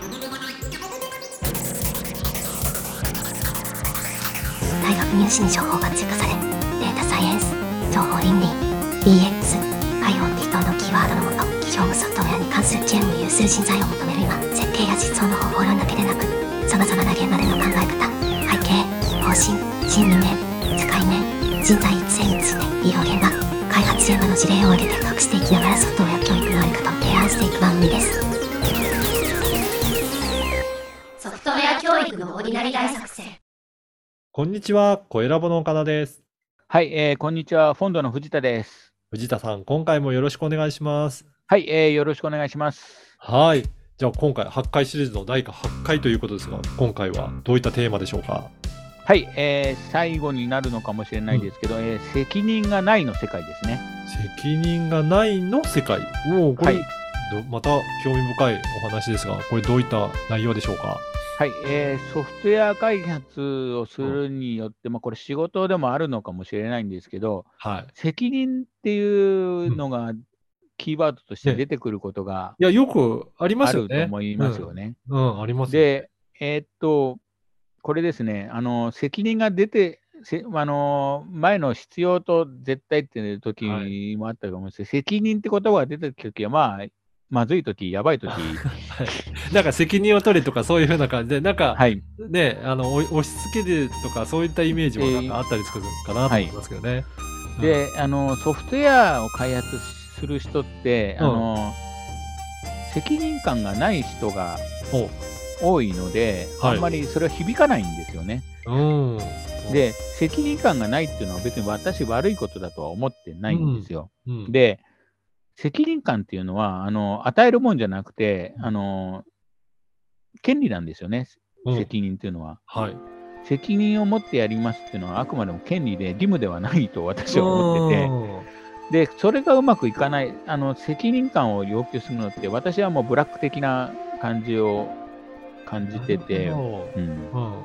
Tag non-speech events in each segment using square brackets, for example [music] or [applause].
大学入試に情報が追加されデータサイエンス情報倫理 DX IoT 等のキーワードのもと企業務ソフトウェアに関する知恵を有する人材を求める今設計や実装の方法論だけでなくさまざまな現場での考え方背景方針心理面使い面人材育成について医療現場開発現場の事例を挙げて隠していきながらソフトウェア教育のあり方を提育のオーディナリ大作戦。こんにちは、声ラボの岡田です。はい、えーこんにちは。フォンドの藤田です。藤田さん、今回もよろしくお願いします。はい、えーよろしくお願いします。はい。じゃあ今回、8回シリーズの第8回ということですが、今回はどういったテーマでしょうか？はい、えー最後になるのかもしれないですけど、えー責任がないの世界ですね。責任がないの世界。おお、これ、はいどまた興味深いお話ですが、これどういった内容でしょうか？はい、えーソフトウェア開発をするによって、まあ、これ仕事でもあるのかもしれないんですけど、はい。責任っていうのがキーワードとして出てくることがいや、よくありまあすよね。ると思いますよね。うん。うん、あります。で、えーっと、これですね、あの責任が出て、せあの前の必要と絶対っていう時はいもあったかもしれないですけど、責任って言葉が出てきた時は、まあ、まずい時、やばい時。[laughs] はい。なんか責任を取れとかそういうふうな感じで、なんか、はい、ね、あのお押し付けるとかそういったイメージもなんかあったりするかなと思いますけどね。うん。であの、ソフトウェアを開発する人って、あの責任感がない人がお多いので、はい。あんまりそれは響かないんですよね。うん。で、責任感がないっていうのは別に私悪いことだとは思ってないんですよ。うん、で、責任感っていうのは、あの与えるもんじゃなくて、あの権利なんですよね、うん。責任っていうのは。はい。責任を持ってやりますっていうのは、あくまでも権利で義務ではないと私は思ってて、で、それがうまくいかない、あの責任感を要求するのって、私はもうブラック的な感じを感じてて、うん、どうん。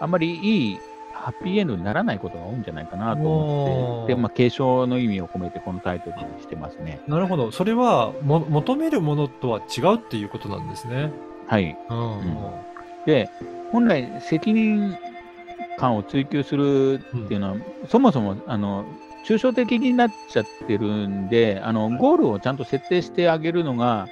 あんまりいいハッピーエンドにならないことが多いんじゃないかなと思って、で、まあ、継承の意味を込めてこのタイトルにしてますね。なるほど。それはも求めるものとは違うっていうことなんですね。はい。うん。うんで、本来、責任感を追求するっていうのは、そもそもあの抽象的になっちゃってるんであの、ゴールをちゃんと設定してあげるのが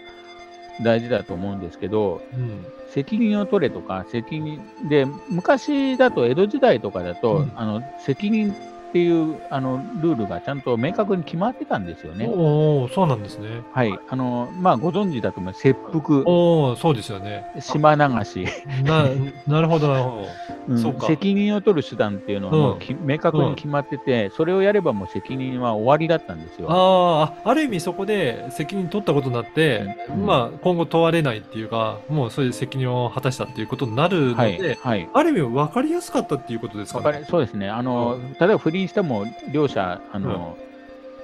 大事だと思うんですけど、うん。責任を取れとか、責任で、昔だと、江戸時代とかだと、うんあの責任っていうあのルールがちゃんと明確に決まってたんですよね。おお、そうなんですね。はいあのまあ、ご存知だと思います、切腹、おお、そうですよね。島流し。な、なるほど、なるほ責任を取る手段っていうのはもううんき、明確に決まってて、それをやればもう責任は終わりだったんですど。よ。ああ、ある意味そこで責任取ったことになって、うんまあ今後問われないっていうか、もうそういう責任を果たしたっていうことになるのはい、で、はい。ある意味分かりやすかったっていうことですかね。りそうですね。あの、うん例えば不倫しても、両者、あの、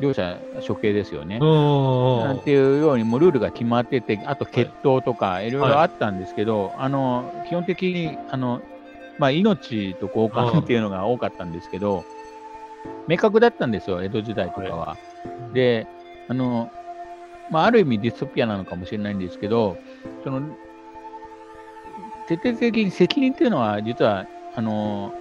両者処刑ですよね。うん。なんていうようにもうルールが決まってて、あと決闘とかいろいろあったんですけど、あの基本的にあの、まあ、命と交換っていうのが多かったんですけど、明確だったんですよ、江戸時代とかは。で、あのまあ、ある意味ディストピアなのかもしれないんですけど、その徹底的に責任っていうのは、実はあの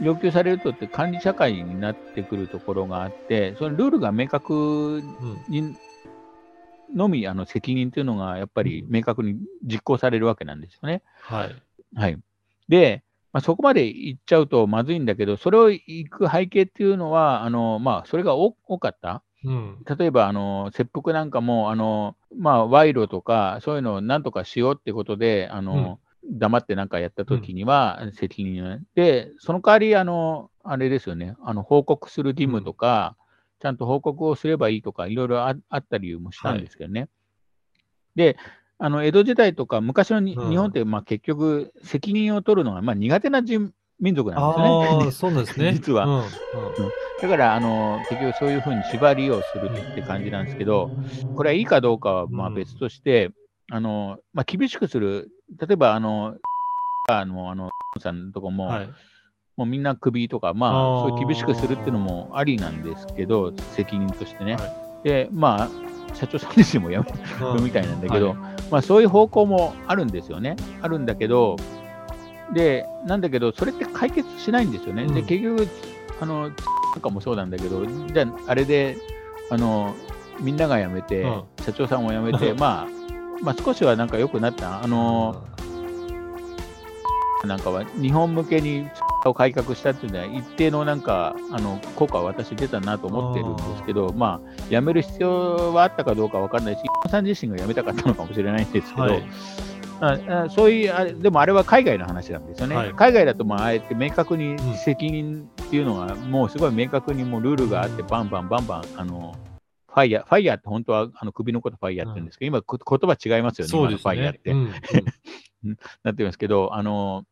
要求されるとって管理社会になってくるところがあって、そのルールが明確うんにのみあの責任というのがやっぱり明確に実行されるわけなんですよね。はい。はい、で、まあ、そこまで行っちゃうとまずいんだけど、それを行く背景っていうのは、あのまあ、それが多多かった？うん。例えばあの切腹なんかもあの、まあ、賄賂とかそういうのをなんとかしようってことであの、黙ってなんかやった時には責任を、でその代わりあのあれですよねあの報告する義務とか、ちゃんと報告をすればいいとかいろいろああったりもしたんですけどね。であの江戸時代とか昔のに、うん。日本ってまあ結局責任を取るのがまあ苦手な人民族なんですよね。そうですね。[laughs] 実は。うん。うん。だからあの結局そういうふうに縛りをするって感じなんですけど、これはいいかどうかはまあうん。別として、あのまあ、厳しくする、例えばあの、あの、あのさんのとこも、はい。もうみんなクビとか、まあ、そういう厳しくするっていうのもありなんですけど、責任としてね。はで、まあ、社長さん自身もやめうん。る [laughs] みたいなんだけど、はいまあ、そういう方向もあるんですよね。あるんだけど、で、なんだけど、それって解決しないんですよね。うんで、結局、あの、とかもそうなんだけど、じゃあ、あれで、あの、みんなが辞めて、うん社長さんも辞めて、[laughs] まあ、まあ、少しはなんか良くなった。あの、なんかは日本向けにを改革したっていうのは、一定のなんか、あの効果は私出たなと思ってるんですけど、まあ、辞める必要はあったかどうかわからないし、伊さん自身が辞めたかったのかもしれないんですけど、はいああそういうあれ、でもあれは海外の話なんですよね。はい海外だと、まあ、あえて明確にうん責任っていうのが、もうすごい明確にもうルールがあって、バンバンバンバン、あの、ファイヤー、ファイヤーって本当はあの首のことファイヤーって言うんですけど、今こ言葉違いますよね、今のそうですね。ファイヤーって。うんうん [laughs] なってるんですけど、あの、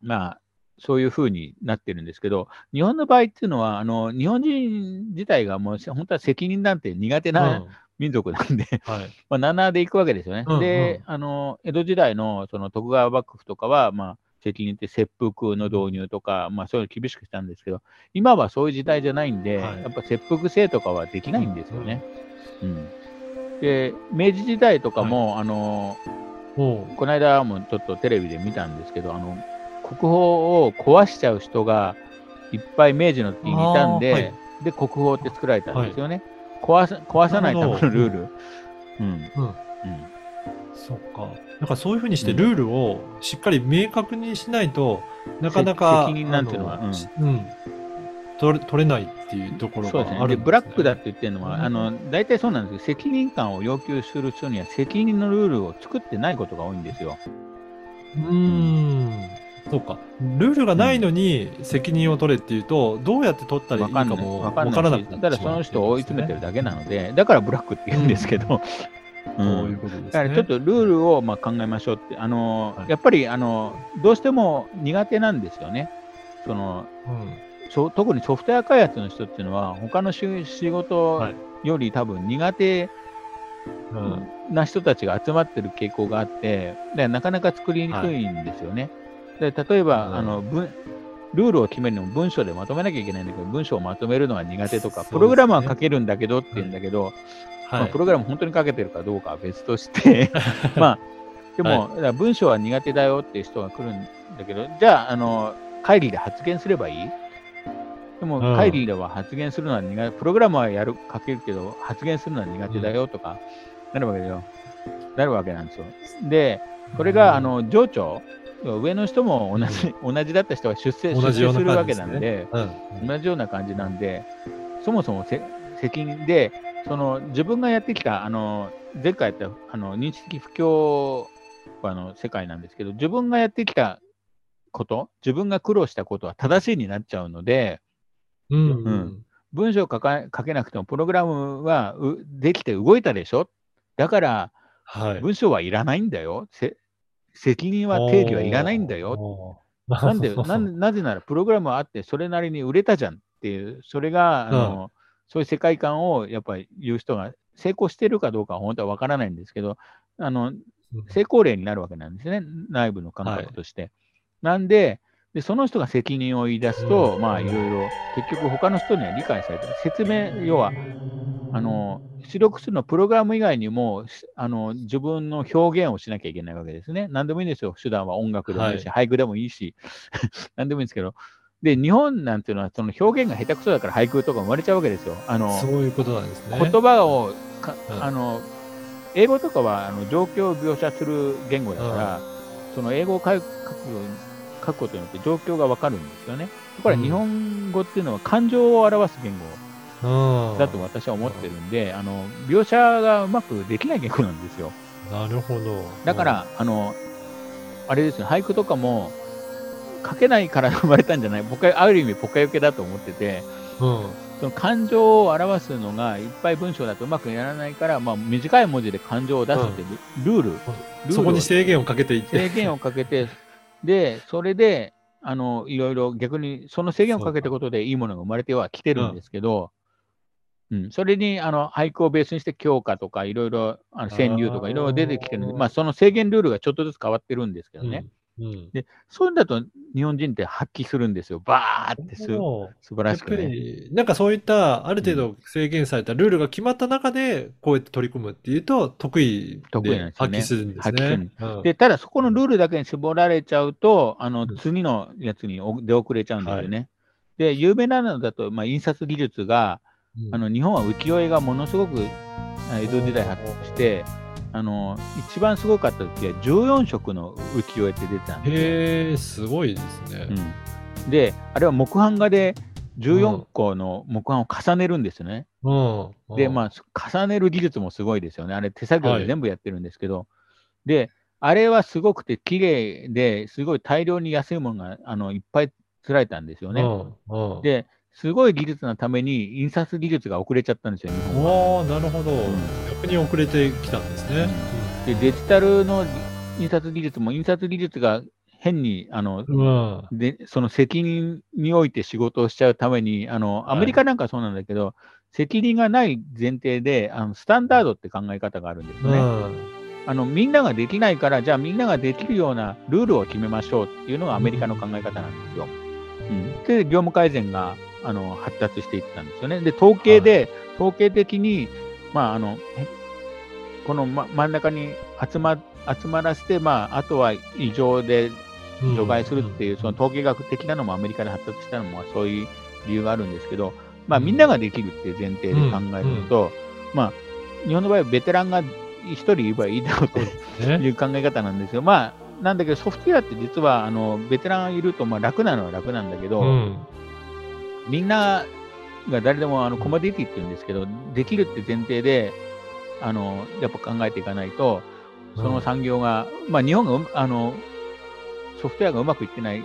まあ、そういうふうになってるんですけど、日本の場合っていうのは、あの日本人自体がもう本当は責任なんて苦手な民族なんで、はい。まあ、7で行くわけですよね。うんうん。で、あの、江戸時代のその徳川幕府とかは、まあ、責任って切腹の導入とか、まあ、そういうの厳しくしたんですけど、今はそういう時代じゃないんで、はい。やっぱ切腹制とかはできないんですよね。うんで、明治時代とかも、あの、おう。この間もちょっとテレビで見たんですけど、あの国宝を壊しちゃう人がいっぱい明治の時にいたんで、はいで、国宝って作られたんですよね。壊さ壊さないためのルール。うん。うん。うんそっか。なんかそういうふうにしてルールをしっかり明確にしないと、なかなか、責任なんていうのはあうん。取れ取れないっていうところそうですね。で、があるんですね。ブラックだって言ってるのは、あの、大体そうなんですけど、責任感を要求する人には責任のルールを作ってないことが多いんですよ。うーん。そうか。ルールがないのに責任を取れっていうと、どうやって取ったらいいか。もわわからなくなってしまうその人を追い詰めてるだけなので、だからブラックって言うんですけど、[laughs] うんそういうことですね。だからちょっとルールをまあ考えましょうって、あのはいやっぱりあのどうしても苦手なんですよね。そのうん特にソフトウェア開発の人っていうのは、他の仕仕事はいより多分苦手うんな人たちが集まってる傾向があって、でなかなか作りにくいんですよね。で例えば、うん。あの文ルールを決めるのも文章でまとめなきゃいけないんだけど、文章をまとめるのが苦手とか、プログラムは書けるんだけどって言うんだけど、まあ、はいプ。ログラム本当に書けてるかどうかは別として、[laughs] まあ、でも、はだから文章は苦手だよっていう人が来るんだけど、じゃあ、あの会議で発言すればいい？でも、うん。会議では発言するのは苦手、プログラムはやる書けるけど、発言するのは苦手だよとか、なるわけだよ。なるわけなんですよ。で、これが、あの上長、上の人も同じ同じだった人が出世出世するわけなんで、うん同じような感じなんで、そもそもせ責任で、その自分がやってきた、あの前回やったあの認知的不協和の世界なんですけど、自分がやってきたこと、自分が苦労したことは正しいになっちゃうので、うんううんん。文章を書か書けなくても、プログラムはうできて動いたでしょ？だから、はい。文章はいらないんだよ。せ責任は定義はいらないんだよ。[laughs] なんで、[laughs] なんなぜならプログラムはあって、それなりに売れたじゃんっていう、それが、あのそういう世界観をやっぱり言う人が成功してるかどうかは本当は分からないんですけど、あの成功例になるわけなんですね、内部の感覚として。なんでで、その人が責任を言い出すと、うんまあいろいろ、結局他の人には理解されてる。説明、要は、あの出力するのプログラム以外にもしあの自分の表現をしなきゃいけないわけですね。何でもいいんですよ。手段は音楽でもいいし、俳句でもいいし、[laughs] 何でもいいんですけど。で、日本なんていうのはその表現が下手くそだから俳句とか生まれちゃうわけですよ。あのそういうことなんですね。言葉をか、うんあの英語とかはあの状況を描写する言語だから、その英語を書く書くことによって状況がわかるんですよね。ところがうん日本語っていうのは感情を表す言語うんだと私は思ってるんで、あの描写がうまくできない言語なんですよ。なるほど。だから、あの、あれですよ、俳句とかも書けないから生まれたんじゃない、僕はある意味ポカヨケだと思ってて、うん、その感情を表すのがいっぱい文章だとうまくやらないから、まあ、短い文字で感情を出すってル,、ルール、ルールそこをに制限をかけていって。制限をかけて、で、それで、あの、いろいろ逆にその制限をかけたことでいいものが生まれてはきてるんですけど、うん、それにあの俳句をベースにして教科とかいろいろあの川柳とかいろいろ出てきてるんで、まあその制限ルールがちょっとずつ変わってるんですけどね。うんうん。で、そういうんだと日本人って発揮するんですよ。バーってす素晴らしくね。り、なんかそういったある程度制限されたルールが決まった中で、こうやって取り組むっていうと、得意で発揮するんですね。うんで、ただそこのルールだけに絞られちゃうと、あのうん次のやつにお出遅れちゃうんですよね。で、有名なのだと、まあ、印刷技術が、うんあの日本は浮世絵がものすごくあ江戸時代発達して、あの一番すごかった時は14色の浮世絵って出てたんですよ。へえ、すごいですね。うん、で、あれは木版画で14個の木版を重ねるんですよね。うん。で、あ、まあ、重ねる技術もすごいですよね。あれ、手作業はいで全部やってるんですけど、で、あれはすごくて綺麗ですごい大量に安いものがあのいっぱい作られたんですよね。うん。うん、で、すごい技術のために印刷技術が遅れちゃったんですよ、日本は。わあ、なるほど。ん逆に遅れてきたんですね。で、デジタルの印刷技術も印刷技術が変にあの、うん。うん。で、その責任において仕事をしちゃうために、あの、はいアメリカなんかそうなんだけど、責任がない前提で、あのスタンダードって考え方があるんですよね。あのみんなができないから、じゃあみんなができるようなルールを決めましょうっていうのがアメリカの考え方なんですよ。うん、で、業務改善があの発達していったんですよね。で、統計で、統計的に、まあ、あの、へこの、ま、真ん中に集ま集まらせて、まあ、あとは異常でうん除外するっていう、その統計学的なのもアメリカで発達したのもそういう理由があるんですけど、まあ、みんなができるっていう前提で考えると、まあ、日本の場合はベテランが一人いればいいだろうとね。[laughs] いう考え方なんですよ。まあ、なんだけど、ソフトウェアって実は、あの、ベテランがいると、まあ、楽なのは楽なんだけど、うん。みんなが誰でも、あの、コモディティって言うんですけど、できるって前提で、あの、やっぱ考えていかないと、その産業が、まあ、日本がう、あの、ソフトウェアがうまくいってない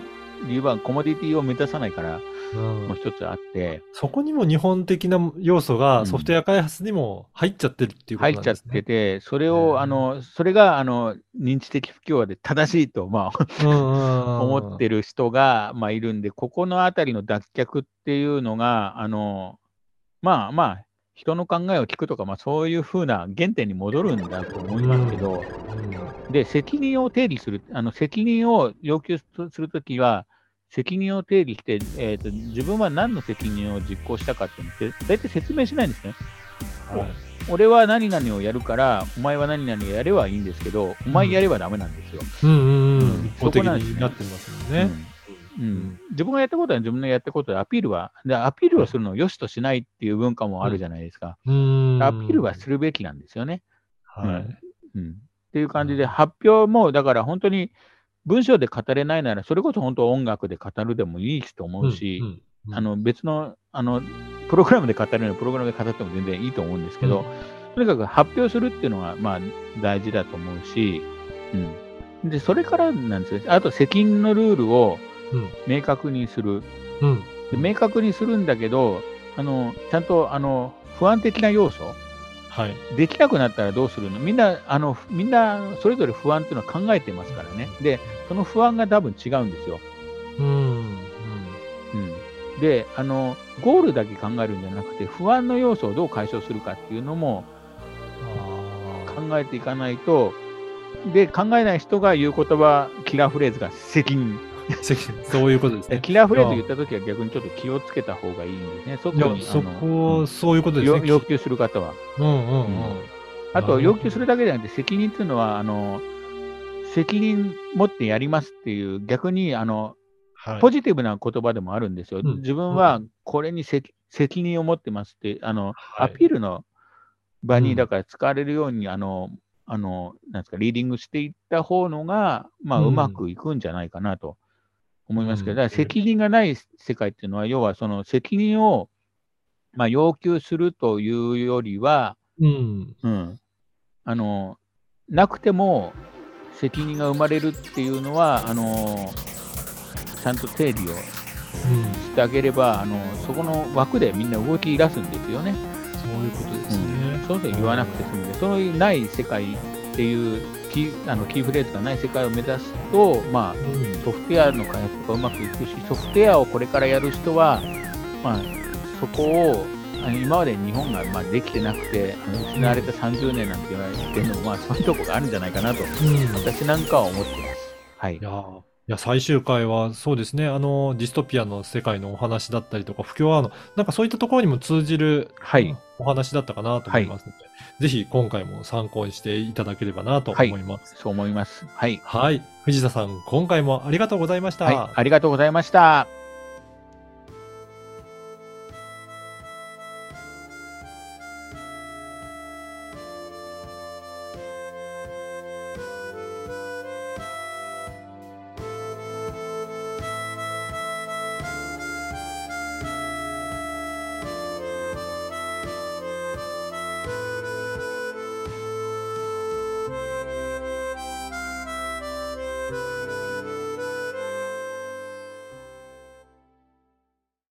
理由は、コモディティを目指さないから、うんもう一つあって、そこにも日本的な要素うん。がソフトウェア開発にも入っちゃってるっていうこと入っちゃっなんですね。てて、それうを、ん。あの、それが、あの、認知的不協和で正しいと、まあ、思思ってる人が、まあ、いるんで、ここのあたりの脱却っていうのが、あの、まあまあ、人の考えを聞くとか、まあ、そういうふうな原点に戻るんだと思いますけど、で、責任を定義する、あの責任を要求するときは、責任を定義して、えーと、自分は何の責任を実行したかっていうのって、大体説明しないんですね。はい俺は何々をやるから、お前は何々をやればいいんですけど、お前やればダメなんですよ。うんうんうん。になってますもんね。うんうん自分がやったことは自分のやったことでアピールは、でアピールをするのを良しとしないっていう文化もあるじゃないですか。うんアピールはするべきなんですよね。はい。うん、っていう感じで、発表も、だから本当に文章で語れないなら、それこそ本当音楽で語るでもいいと思うし、うんうん。あの別のあのプログラムで語るのはプログラムで語っても全然いいと思うんですけど、とにかく発表するっていうのがまあ大事だと思うし、うん、でそれからなんですよ。あと責任のルールをうん。明確にする。うん。で明確にするんだけど、あのちゃんとあの不安的な要素、はい。できなくなったらどうするの？みんな、あのみんなそれぞれ不安っていうのは考えてますからね。で、その不安が多分違うんですよ。うんうんうん、であの、ゴールだけ考えるんじゃなくて、不安の要素をどう解消するかっていうのもあ考えていかないと、で、考えない人が言う言葉、キラーフレーズが責任。[laughs] そういうことですね。でキラーフレーズ言ったときは逆にちょっと気をつけた方がいいんですね。そあのこ、そういうことですね。よ要求する方は。うんうんうん。あと、要求するだけじゃなくて、責任っていうのは、あの、責任持ってやりますっていう、逆に、あの、はいポジティブな言葉でもあるんですよ。うん自分はこれに責責任を持ってますって、あの、はいアピールの場うんに、だから使われるように、あの、あの、なんですか、リーディングしていった方のが、まあ、うんうまくいくんじゃないかなと思いますけど、うんだから責任がない世界っていうのは、要はその責任を、まあ、要求するというよりは、うん。うん、あのなくても責任が生まれるっていうのはあのちゃんと定理をうん。してあげればあのそこの枠でみんな動き出すんですよね。そういうことですね。そうそう言わなくて済むんで、そういうない世界っていうキーあのキーフレーズがない世界を目指すと、まあ、うん。ソフトウェアの開発とかうまくいくし、ソフトウェアをこれからやる人は、まあ、そこを今まで日本がまあできてなくて、失われた30年なんて言われてるのも、まあ、そういうとこがあるんじゃないかなと、うん。私なんかは思ってます。はいい。や最終回はそうですねあのディストピアの世界のお話だったりとか不協和音のなんかそういったところにも通じるはい。お話だったかなと思いますので、ぜひ今回も参考にしていただければなと思います。そう思います。はい。はい、藤田さん今回もありがとうございました。はい。ありがとうございました。